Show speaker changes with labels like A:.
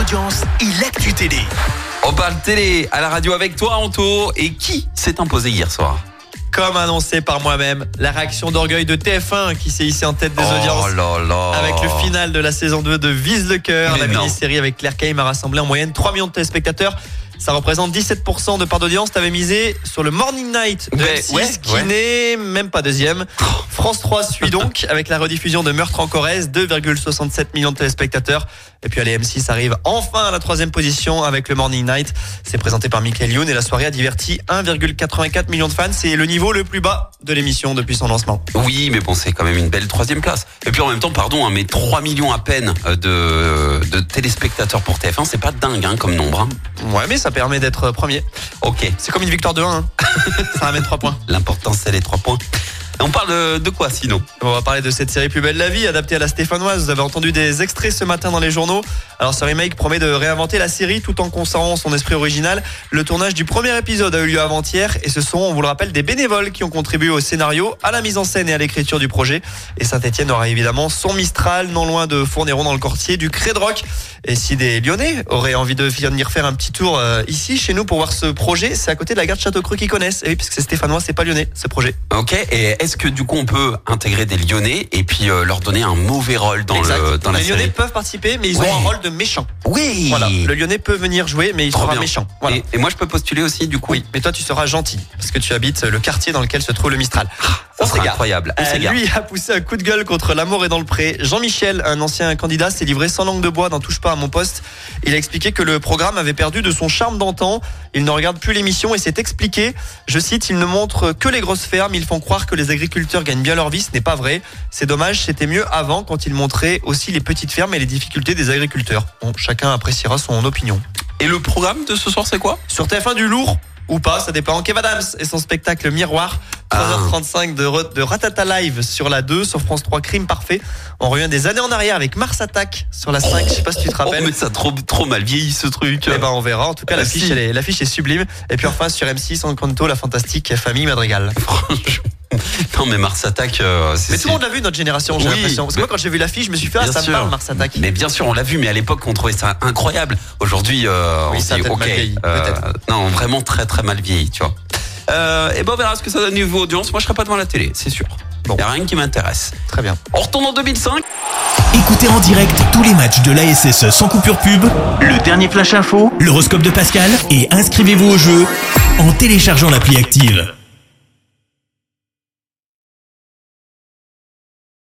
A: audiences et l'actu télé.
B: On parle télé à la radio avec toi, Anto. Et qui s'est imposé hier soir?
C: Comme annoncé par moi-même, la réaction d'orgueil de TF1 qui s'est ici en tête des
B: Oh
C: audiences.
B: là là.
C: Avec le final de la saison 2 de Vise le cœur, la mini-série avec Claire Kame a rassemblé en moyenne 3 millions de téléspectateurs. Ça représente 17% de part d'audience. T'avais misé sur le Morning Night de
B: Ouais,
C: M6
B: ouais,
C: qui
B: ouais.
C: n'est même pas deuxième. France 3 suit donc avec la rediffusion de Meurtre en Corrèze, 2,67 millions de téléspectateurs. Et puis allez, M6 arrive enfin à la troisième position avec le Morning Night. C'est présenté par Michael Youn et la soirée a diverti 1,84 millions de fans. C'est le niveau le plus bas de l'émission depuis son lancement.
B: Oui, mais bon, c'est quand même une belle troisième place. Et puis en même temps, pardon, hein, mais 3 millions à peine euh, de, de téléspectateurs pour TF1, c'est pas dingue hein, comme nombre. hein.
C: Ouais, mais ça permet d'être premier.
B: Ok,
C: C'est comme une victoire de 1. Hein. ça ramène 3 points.
B: l'important c'est les 3 points. On parle de, de quoi sinon
C: On va parler de cette série Plus belle la vie, adaptée à la stéphanoise. Vous avez entendu des extraits ce matin dans les journaux. Alors ce remake promet de réinventer la série tout en conservant son esprit original. Le tournage du premier épisode a eu lieu avant-hier et ce sont, on vous le rappelle, des bénévoles qui ont contribué au scénario, à la mise en scène et à l'écriture du projet. Et Saint-Etienne aura évidemment son Mistral, non loin de Fournéron dans le Cortier, du Crédroc. Et si des Lyonnais auraient envie de venir faire un petit tour euh, ici, chez nous, pour voir ce projet, c'est à côté de la gare de Château-Creux qu'ils connaissent. Et oui, puisque c'est stéphanois, c'est pas lyonnais, ce projet.
B: Ok, est-ce que du coup on peut intégrer des Lyonnais et puis euh, leur donner un mauvais rôle dans,
C: Exact.
B: le, dans la
C: les Lyonnais
B: série
C: peuvent participer, mais ils
B: Ouais.
C: ont un rôle de méchant.
B: Oui
C: Voilà. Le Lyonnais peut venir jouer, mais il
B: Trop
C: sera
B: bien.
C: méchant. Voilà.
B: Et, et moi je peux postuler aussi du coup
C: Oui, mais toi tu seras gentil parce que tu habites le quartier dans lequel se trouve le Mistral.
B: Ça
C: On
B: sera
C: s'égare.
B: incroyable.
C: Euh, lui a poussé un coup de gueule contre l'amour et dans le pré. Jean-Michel, un ancien candidat, s'est livré sans langue de bois n'en touche pas à mon poste. Il a expliqué que le programme avait perdu de son charme d'antan. Il ne regarde plus l'émission et s'est expliqué. Je cite, il ne montre que les grosses fermes. Ils font croire que les agriculteurs gagnent bien leur vie. Ce n'est pas vrai. C'est dommage. C'était mieux avant quand il montrait aussi les petites fermes et les difficultés des agriculteurs. Bon, chacun appréciera son opinion.
B: Et le programme de ce soir c'est quoi?
C: Sur TF1 du lourd ou pas, ça dépend. Kev Adams et son spectacle Miroir, 3h35 de, re- de Ratata Live sur la 2, sur France 3 Crime Parfait. On revient des années en arrière avec Mars Attack sur la 5, je sais pas si tu te
B: Oh
C: rappelles.
B: mais ça a trop, trop mal vieilli ce truc.
C: Eh ben on verra. En tout cas,
B: Ah,
C: l'affiche,
B: si.
C: elle est, l'affiche est sublime. Et puis enfin sur M6, Encanto, la fantastique famille Madrigal.
B: Franchement. Non mais Mars Attack, euh, c'est...
C: Mais tout le monde l'a vu notre génération, j'ai
B: Oui,
C: l'impression. Parce que moi quand j'ai vu l'affiche, je me suis fait ah
B: Bien
C: ça me
B: sûr.
C: parle Mars Attack.
B: Mais bien sûr, on l'a vu, mais à l'époque, on trouvait ça incroyable. Aujourd'hui, euh,
C: Oui,
B: on se dit,
C: peut-être
B: ok,
C: vieilli,
B: euh, non, vraiment très très mal vieilli, tu vois. Euh, et ben on verra ce que ça donne niveau audience. Moi, je serai pas devant la télé, c'est sûr.
C: Bon.
B: Y a rien qui m'intéresse.
C: Très bien.
B: On retourne en 2005.
A: Écoutez en direct tous les matchs de l'ASSE sans coupure pub, le dernier flash info, l'horoscope de Pascal et inscrivez-vous au jeu en téléchargeant l'appli active.